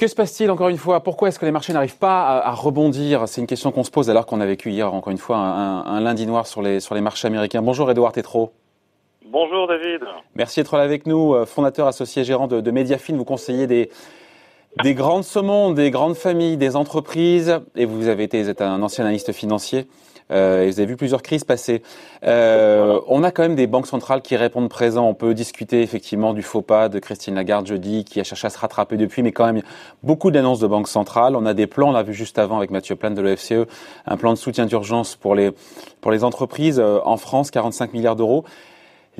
Que se passe-t-il encore une fois? Pourquoi est-ce que les marchés n'arrivent pas à, rebondir? C'est une question qu'on se pose alors qu'on a vécu hier encore une fois un, lundi noir sur les, sur les marchés américains. Bonjour Edouard Tétrault. Bonjour David. Merci d'être là avec nous, euh, fondateur associé gérant de, de Mediafine. Vous conseillez des, des grandes saumons, des grandes familles, des entreprises, et vous avez été êtes un ancien analyste financier. Euh, et vous avez vu plusieurs crises passer. Euh, on a quand même des banques centrales qui répondent présent. On peut discuter effectivement du faux pas de Christine Lagarde jeudi, qui a cherché à se rattraper depuis, mais quand même beaucoup d'annonces de banques centrales. On a des plans, on l'a vu juste avant avec Mathieu Plane de l'OFCE, un plan de soutien d'urgence pour les pour les entreprises euh, en France, 45 milliards d'euros.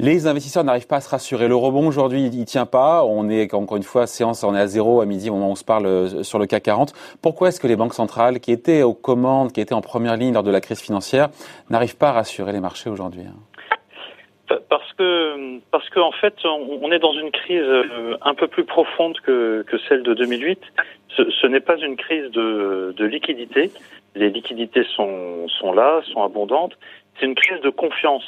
Les investisseurs n'arrivent pas à se rassurer. Le rebond aujourd'hui, il, tient pas. On est encore une fois séance, on est à zéro à midi au moment où on se parle euh, sur le CAC 40. Pourquoi est-ce que les banques centrales, qui étaient aux commandes, qui étaient en première ligne lors de la crise financière, n'arrivent pas à rassurer les marchés aujourd'hui hein? Parce que parce qu'en fait on est dans une crise euh, un peu plus profonde que, celle de 2008. Ce, ce n'est pas une crise de, liquidité. Les liquidités sont là, sont abondantes. C'est une crise de confiance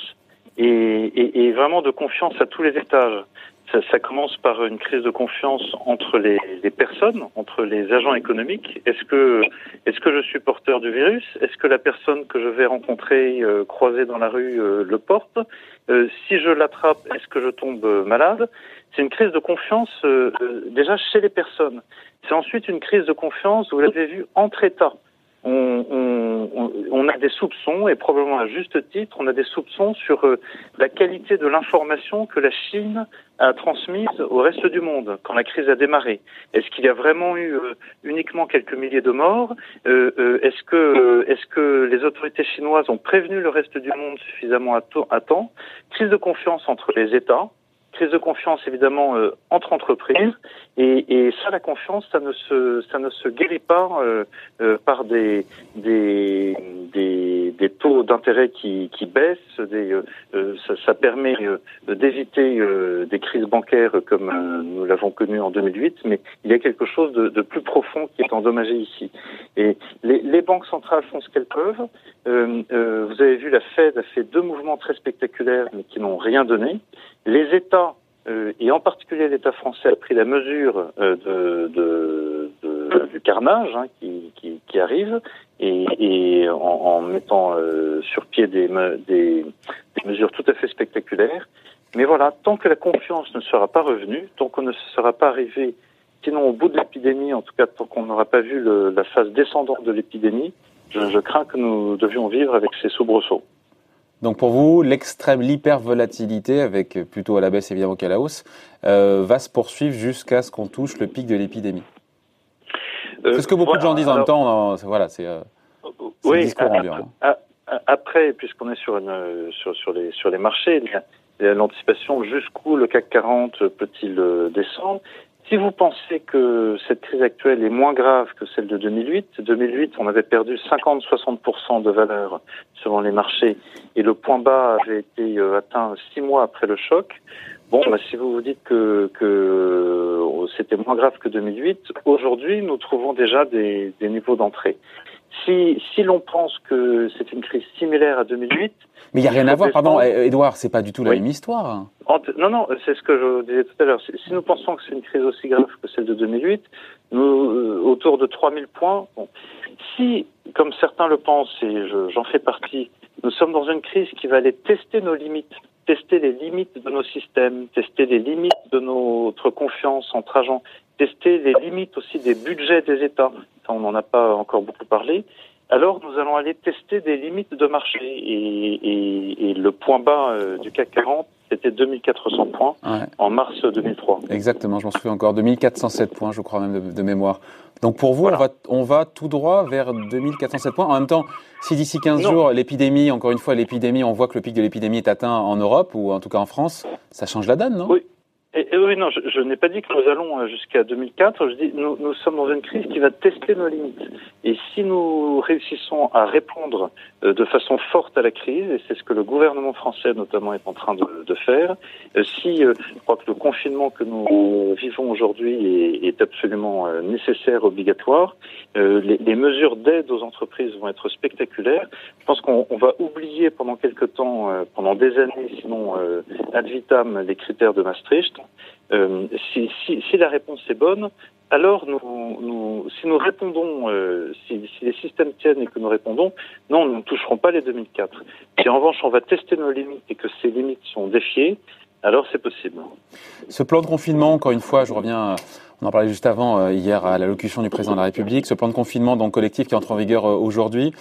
et, et, et, vraiment de confiance à tous les étages. Ça, ça commence par une crise de confiance entre les, les personnes, entre les agents économiques. Est-ce que, est-ce que je suis porteur du virus? Est-ce que la personne que je vais rencontrer euh, croiser dans la rue euh, le porte? Euh, Si je l'attrape, est-ce que je tombe malade? C'est une crise de confiance euh, déjà chez les personnes. C'est ensuite une crise de confiance, vous l'avez vu, entre États on, on, on, a des soupçons, et probablement à juste titre, on a des soupçons sur euh, la qualité de l'information que la Chine a transmise au reste du monde quand la crise a démarré. Est-ce qu'il y a vraiment eu euh, uniquement quelques milliers de morts? Euh, Est-ce que, est-ce que les autorités chinoises ont prévenu le reste du monde suffisamment à temps? Crise de confiance entre les États crise de confiance évidemment euh, entre entreprises. Et, et, ça la confiance ça ne se ça ne se guérit pas euh, euh, par des des, des, taux d'intérêt qui, baissent ça, permet d'éviter des crises bancaires comme nous l'avons connu en 2008 mais il y a quelque chose de, de, plus profond qui est endommagé ici. Et les, les banques centrales font ce qu'elles peuvent. Vous avez vu la Fed a fait deux mouvements très spectaculaires mais qui n'ont rien donné. Les États, euh, et en particulier l'État français, a pris la mesure euh, de, de, de, du carnage hein, qui, qui, qui, arrive et, et en, en, mettant euh, sur pied des, des, des, mesures tout à fait spectaculaires. Mais voilà, tant que la confiance ne sera pas revenue, tant qu'on ne sera pas arrivé, sinon au bout de l'épidémie, en tout cas tant qu'on n'aura pas vu le, la phase descendante de l'épidémie, je, je crains que nous devions vivre avec ces soubresauts. Donc pour vous, l'extrême, l'hypervolatilité, avec plutôt à la baisse évidemment qu'à la hausse, euh, va se poursuivre jusqu'à ce qu'on touche le pic de l'épidémie. Euh, c'est ce que beaucoup de gens disent en même temps. Voilà, c'est euh, oui, discours ambiant. Hein. Après, puisqu'on est sur, une, sur, sur, les, sur les marchés, l'anticipation jusqu'où le CAC 40 peut-il descendre si vous pensez que cette crise actuelle est moins grave que celle de 2008, 2008, on avait perdu 50-60% de valeur selon les marchés et le point bas avait été euh, atteint six mois après le choc. Bon, bah, si vous vous dites que, euh, c'était moins grave que 2008, aujourd'hui, nous trouvons déjà des niveaux d'entrée. Si, si l'on pense que c'est une crise similaire à 2008, mais il n'y a rien à voir, pardon, Edouard, c'est pas du tout la même histoire. Non, non, c'est ce que je disais tout à l'heure. Si nous pensons que c'est une crise aussi grave que celle de 2008, nous, euh, autour de 3000 points, bon. si, comme certains le pensent, et j'en fais partie, nous sommes dans une crise qui va aller tester nos limites, tester les limites de nos systèmes, tester les limites de notre confiance entre agents, tester les limites aussi des budgets des États. On n'en a pas encore beaucoup parlé alors nous allons aller tester des limites de marché. Et, et, et le point bas euh, du CAC 40, c'était 2400 points en mars 2003. Exactement, je m'en souviens encore, 2407 points, je crois même de, mémoire. Donc pour vous, on, va, on va tout droit vers 2407 points. En même temps, si d'ici 15 jours, l'épidémie, encore une fois, l'épidémie, on voit que le pic de l'épidémie est atteint en Europe, ou en tout cas en France, ça change la donne, non? Oui, et, oui, non, je, je n'ai pas dit que nous allons euh, jusqu'à 2004. Je dis nous, nous sommes dans une crise qui va tester nos limites. Et si nous réussissons à répondre euh, de façon forte à la crise, et c'est ce que le gouvernement français notamment est en train de, de faire, euh, si je crois que le confinement que nous vivons aujourd'hui est, est, absolument nécessaire, obligatoire, les, les, mesures d'aide aux entreprises vont être spectaculaires. Je pense qu'on va oublier pendant quelque temps, pendant des années, sinon ad vitam, les critères de Maastricht si, si, la réponse est bonne, alors si nous répondons, euh, si, les systèmes tiennent et que nous répondons, non, nous ne toucherons pas les 2004. Si en revanche on va tester nos limites et que ces limites sont défiées, alors c'est possible. Ce plan de confinement, encore une fois, je reviens, on en parlait juste avant, euh, hier à l'allocution du président de la République, ce plan de confinement donc collectif qui entre en vigueur euh, aujourd'hui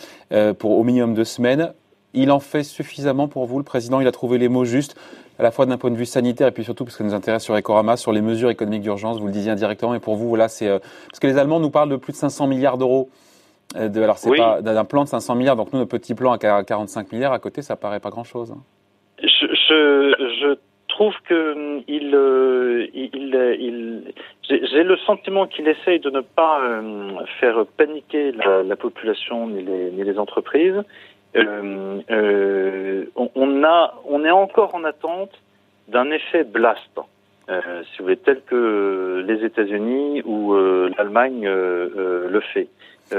pour au minimum deux semaines, il en fait suffisamment pour vous, le président Il a trouvé les mots justes à la fois d'un point de vue sanitaire et puis surtout parce que nous intéresse sur Ecorama, sur les mesures économiques d'urgence, vous le disiez indirectement, et pour vous, voilà, c'est euh, parce que les Allemands nous parlent de plus de 500 milliards d'euros. Euh, de, alors c'est pas d'un plan de 500 milliards, donc nous notre petit plan à 45 milliards à côté, ça paraît pas grand chose. Hein. Je, je, trouve que hum, il, euh, il, il j'ai le sentiment qu'il essaye de ne pas faire paniquer la, la population ni les, ni les entreprises euh, euh, on, a, on est encore en attente d'un effet blast, euh, si vous voulez, tel que les États-Unis ou l'Allemagne le fait.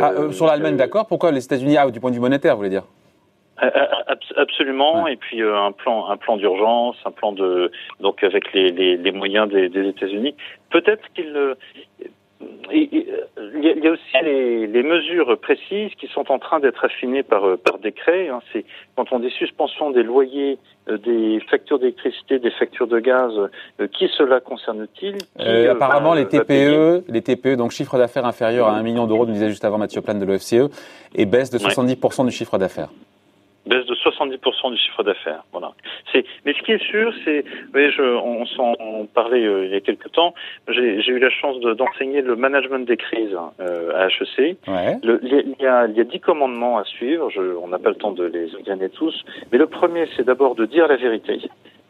Ah, sur l'Allemagne, d'accord. Pourquoi les États-Unis ah, du point de vue monétaire, vous voulez dire? Absolument, et puis un plan, un plan d'urgence, un plan de donc avec les, les, les moyens des, des États-Unis. Peut-être qu'il il y, a aussi les, mesures précises qui sont en train d'être affinées par, par décret. Hein. C'est quand on dit suspension des loyers, euh, des factures d'électricité, des factures de gaz, euh, qui cela concerne-t-il? Euh, Apparemment, les TPE, les TPE, donc chiffre d'affaires inférieur à 1 million d'euros, nous disait juste avant Mathieu Plane de l'OFCE, et baisse de 70% du chiffre d'affaires baisse de 70% du chiffre d'affaires. Voilà. C'est, mais ce qui est sûr, c'est, voyez, je, on s'en parlait euh, il y a quelques temps. J'ai, eu la chance d'enseigner le management des crises euh, à HEC. Ouais. Le, il, y a, il y a dix commandements à suivre. Je, on n'a pas le temps de les examiner tous, mais le premier, c'est d'abord de dire la vérité.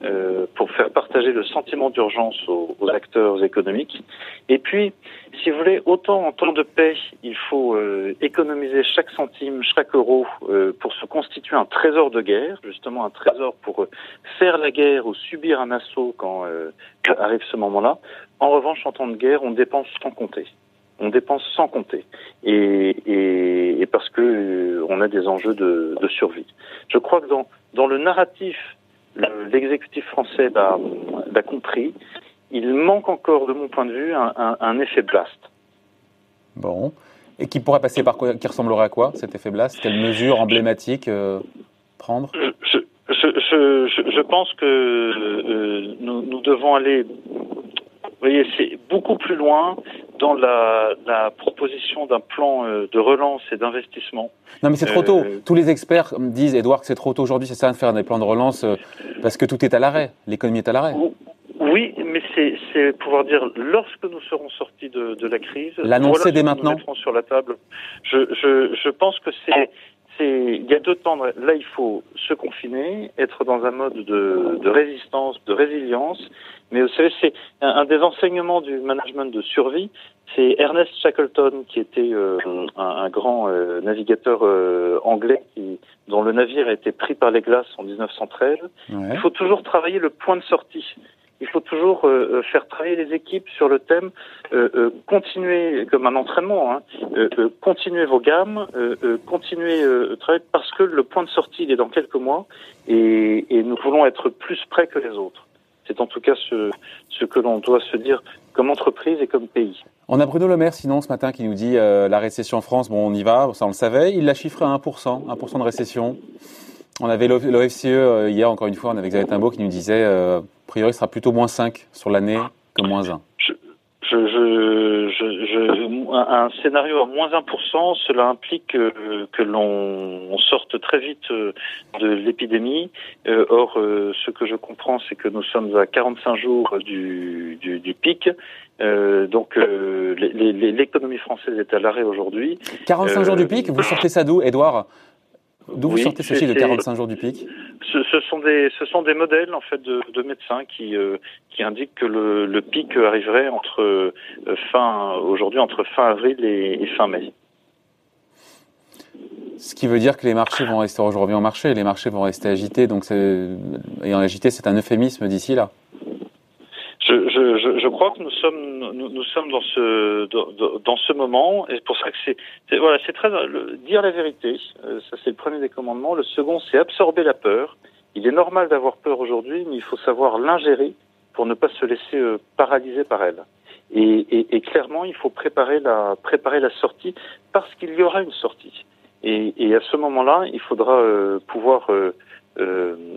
Euh, pour faire partager le sentiment d'urgence aux, acteurs économiques. Et puis, si vous voulez, autant en temps de paix, il faut euh, économiser chaque centime, chaque euro euh, pour se constituer un trésor de guerre, justement un trésor pour faire la guerre ou subir un assaut quand arrive ce moment-là. En revanche, en temps de guerre, on dépense sans compter on dépense sans compter et, parce que on a des enjeux de, survie. Je crois que dans le narratif l'exécutif français l'a compris. Il manque encore, de mon point de vue, un, effet blast. Bon. Et qui pourrait passer par quoi Qui ressemblerait à quoi cet effet blast? Quelle mesure emblématique euh, prendre? Je, je, je, pense que euh, nous, nous, devons aller vous voyez, c'est beaucoup plus loin dans la, la proposition d'un plan euh, de relance et d'investissement. Non, mais c'est trop tôt. Euh, Tous les experts disent, Edouard, que c'est trop tôt aujourd'hui, c'est ça de faire des plans de relance euh, parce que tout est à l'arrêt. L'économie est à l'arrêt. Oui, mais c'est pouvoir dire lorsque nous serons sortis de, de la crise. L'annoncer dès maintenant. Nous sur la table. Je, je, je pense que c'est il y a deux temps. Là, il faut se confiner, être dans un mode de, de résistance, de résilience. Mais vous savez, c'est un, des enseignements du management de survie. C'est Ernest Shackleton, qui était euh, un, un, grand euh, navigateur euh, anglais, qui, dont le navire a été pris par les glaces en 1913. Il faut toujours travailler le point de sortie il faut toujours euh, euh, faire travailler les équipes sur le thème, euh, continuer comme un entraînement, hein, continuer vos gammes, continuer travailler parce que le point de sortie il est dans quelques mois et, nous voulons être plus près que les autres. C'est en tout cas ce, que l'on doit se dire comme entreprise et comme pays. On a Bruno Le Maire, sinon, ce matin, qui nous dit la récession en France, bon, on y va, ça on le savait. Il l'a chiffré à 1%, 1% de récession. On avait l'OFCE hier, encore une fois, on avait Xavier Timbaud qui nous disait priori, sera plutôt moins 5 sur l'année que moins 1. Je, je, je, un scénario à moins 1%, cela implique que, que l'on sorte très vite euh, de l'épidémie. Euh, or, euh, ce que je comprends, c'est que nous sommes à 45 jours du, du, du pic. Euh, donc l'économie française est à l'arrêt aujourd'hui. 45 jours du pic, vous sortez ça d'où, Edouard D'où vous sortez ce chiffre de 45 jours du pic ce, ce, sont des ce sont des modèles en fait de, de médecins qui euh, qui indiquent que le, le pic arriverait entre euh, fin aujourd'hui entre fin avril et, fin mai. Ce qui veut dire que les marchés vont rester aujourd'hui en marché, les marchés vont rester agités, donc et en agité, c'est un euphémisme d'ici là. Nous sommes nous, sommes dans ce dans, ce moment et c'est pour ça que c'est voilà c'est très dire la vérité euh, ça c'est le premier des commandements le second c'est absorber la peur il est normal d'avoir peur aujourd'hui mais il faut savoir l'ingérer pour ne pas se laisser paralyser par elle. Et, clairement, il faut préparer la, préparer la sortie parce qu'il y aura une sortie. Et, à ce moment-là, il faudra pouvoir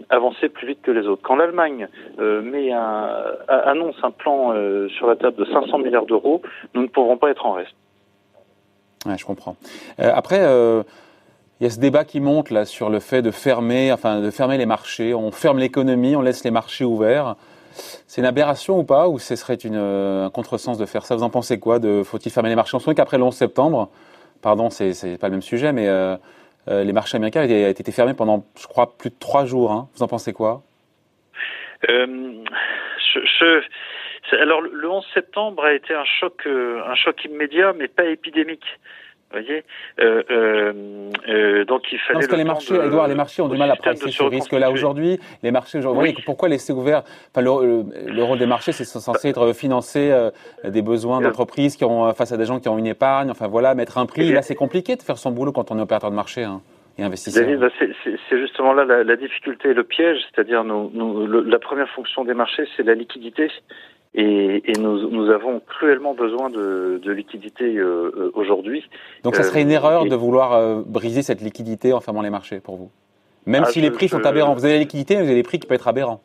avancer plus vite que les autres. Quand l'Allemagne met annonce un plan sur la table de 500 milliards d'euros, nous ne pourrons pas être en reste. Ouais, je comprends. après, il y a ce débat qui monte là sur le fait de fermer, enfin de fermer les marchés. On ferme l'économie, on laisse les marchés ouverts. C'est une aberration ou pas Ou ce serait un contresens de faire ça? Vous en pensez quoi Faut-il fermer les marchés? On se qu'après le 11 septembre, pardon, c'est pas le même sujet, mais euh, euh, les marchés américains ont été, fermés pendant, je crois, plus de trois jours. Hein. Vous en pensez quoi? Euh, alors le 11 septembre a été un choc, un choc immédiat, mais pas épidémique voyez euh, euh, euh, donc il fallait. parce que les marchés, Edouard, les marchés ont du mal à pricer ce risque-là aujourd'hui. Les marchés, aujourd'hui, pourquoi laisser ouvert enfin, le, rôle des marchés, c'est censé être financer euh, des besoins d'entreprises qui ont face à des gens qui ont une épargne. Enfin voilà, mettre un prix. Eh là, c'est compliqué de faire son boulot quand on est opérateur de marché. Hein, et investisseur. Bah, c'est justement là la, la, difficulté et le piège, c'est-à-dire la première fonction des marchés, c'est la liquidité. Et, et nous, nous, avons cruellement besoin de, de liquidité euh, euh aujourd'hui. Donc, ça serait une euh, erreur de vouloir euh, briser cette liquidité en fermant les marchés pour vous? Même ah, si les prix sont aberrants. Vous avez la liquidité, mais vous avez des prix qui peuvent être aberrants.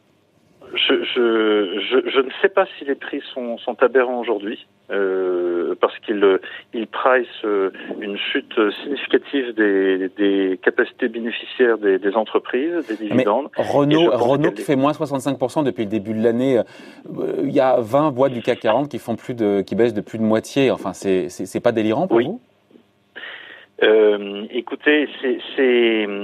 Je, je, je, je, ne sais pas si les prix sont, sont aberrants aujourd'hui, euh, parce qu'ils ils price une chute significative des, des capacités bénéficiaires des, des, entreprises, des dividendes. Mais Renault, Renault qui fait moins 65% depuis le début de l'année, euh, il y a 20 boîtes du CAC 40 qui font plus de, qui baissent de plus de moitié. Enfin, c'est pas délirant pour vous? Euh, écoutez, c'est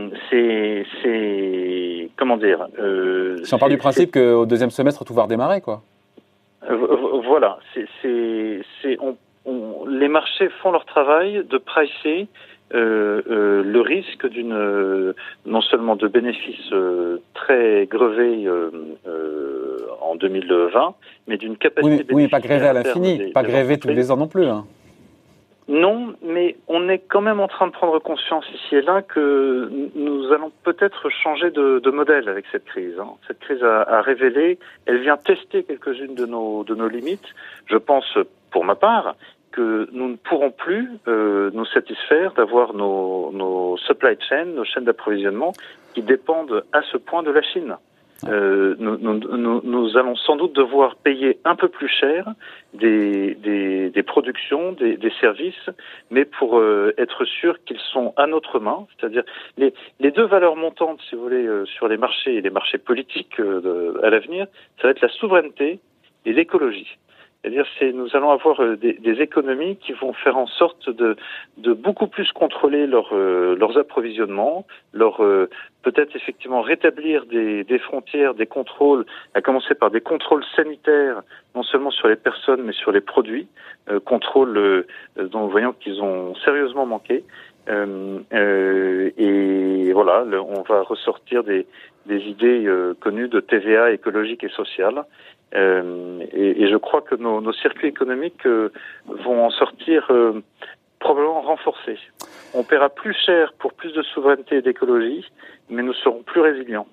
comment dire euh, Si on part du principe qu'au deuxième semestre tout va redémarrer, quoi. Euh, voilà, c'est les marchés font leur travail de pricer euh, euh, le risque d'une non seulement de bénéfices très grevés en 2020, mais d'une capacité. Oui, oui pas grévé à l'infini, pas grévé tous les ans non plus. Hein. Non, on est quand même en train de prendre conscience ici et là que nous allons peut-être changer de, modèle avec cette crise. Hein. Cette crise a, révélé, elle vient tester quelques-unes de nos, de nos limites. Je pense, pour ma part, que nous ne pourrons plus euh, nous satisfaire d'avoir nos supply chains, nos chaînes d'approvisionnement qui dépendent à ce point de la Chine. Euh, nous, allons sans doute devoir payer un peu plus cher des, productions, des, services, mais pour euh, être sûr qu'ils sont à notre main. C'est-à-dire les, les, deux valeurs montantes, si vous voulez, euh, sur les marchés et les marchés politiques à l'avenir, ça va être la souveraineté et l'écologie. C'est-à-dire, c'est nous allons avoir euh, des, des, économies qui vont faire en sorte de, de beaucoup plus contrôler leur, euh, leurs approvisionnements, leur euh, peut-être effectivement rétablir des, des, frontières, des contrôles, à commencer par des contrôles sanitaires, non seulement sur les personnes mais sur les produits, contrôles dont nous voyons qu'ils ont sérieusement manqué. et voilà, on va ressortir des, des idées connues de TVA écologique et sociale. Euh, et, et, je crois que nos, nos circuits économiques euh, vont en sortir euh, probablement renforcés. On paiera plus cher pour plus de souveraineté et d'écologie, mais nous serons plus résilients.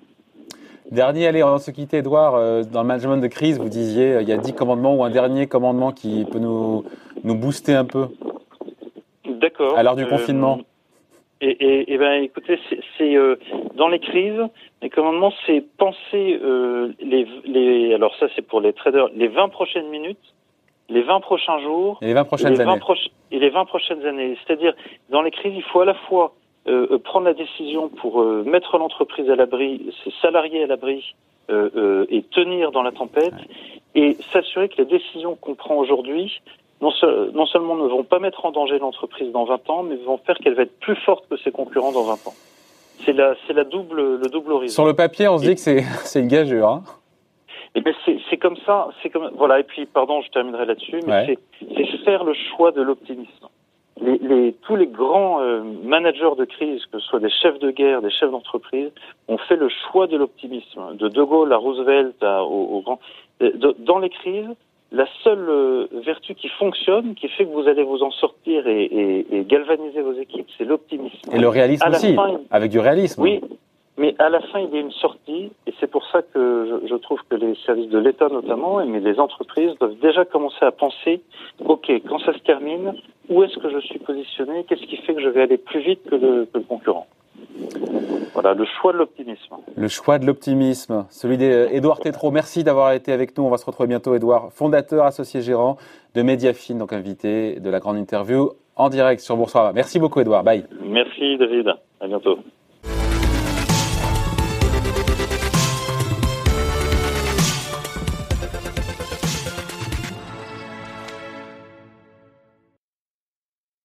Dernier, allez, on va se quitter, Edouard. Dans le management de crise, vous disiez, il y a dix commandements ou un dernier commandement qui peut nous, nous booster un peu. D'accord. À l'heure du confinement. Et, et, et, ben, écoutez, c'est euh, dans les crises, les commandements, c'est penser euh, les, les, alors ça c'est pour les traders, les 20 prochaines minutes, les 20 prochains jours, et les 20 prochaines années. et les 20 prochaines années. C'est-à-dire, dans les crises, il faut à la fois euh, euh prendre la décision pour euh, mettre l'entreprise à l'abri, ses salariés à l'abri, euh, et tenir dans la tempête, et s'assurer que les décisions qu'on prend aujourd'hui non, seulement ne vont pas mettre en danger l'entreprise dans 20 ans, mais vont faire qu'elle va être plus forte que ses concurrents dans 20 ans. C'est la, c'est la double, le double horizon. Sur le papier, on se dit que c'est, c'est une gageure. Hein eh c'est, c'est comme ça, c'est comme voilà. Et puis, pardon, je terminerai là-dessus, mais c'est, c'est faire le choix de l'optimisme. Les, les, tous les grands euh, managers de crise, que ce soit des chefs de guerre, des chefs d'entreprise, ont fait le choix de l'optimisme. De De Gaulle à Roosevelt à, au, au dans les crises, la seule euh, vertu qui fonctionne, qui fait que vous allez vous en sortir et, galvaniser vos équipes, c'est l'optimisme. Et le réalisme aussi, avec du réalisme. Oui, mais à la fin, il y a une sortie, et c'est pour ça que je, je trouve que les services de l'État notamment, mais les entreprises doivent déjà commencer à penser, ok, quand ça se termine, où est-ce que je suis positionné Qu'est-ce qui fait que je vais aller plus vite que le, que le concurrent? Voilà, le choix de l'optimisme. Le choix de l'optimisme, celui d'Edouard Tétrault. Merci d'avoir été avec nous. On va se retrouver bientôt, Edouard, fondateur, associé gérant de Mediafine, donc invité de la grande interview en direct sur Boursorama. Merci beaucoup, Edouard. Bye. Merci, David. À bientôt.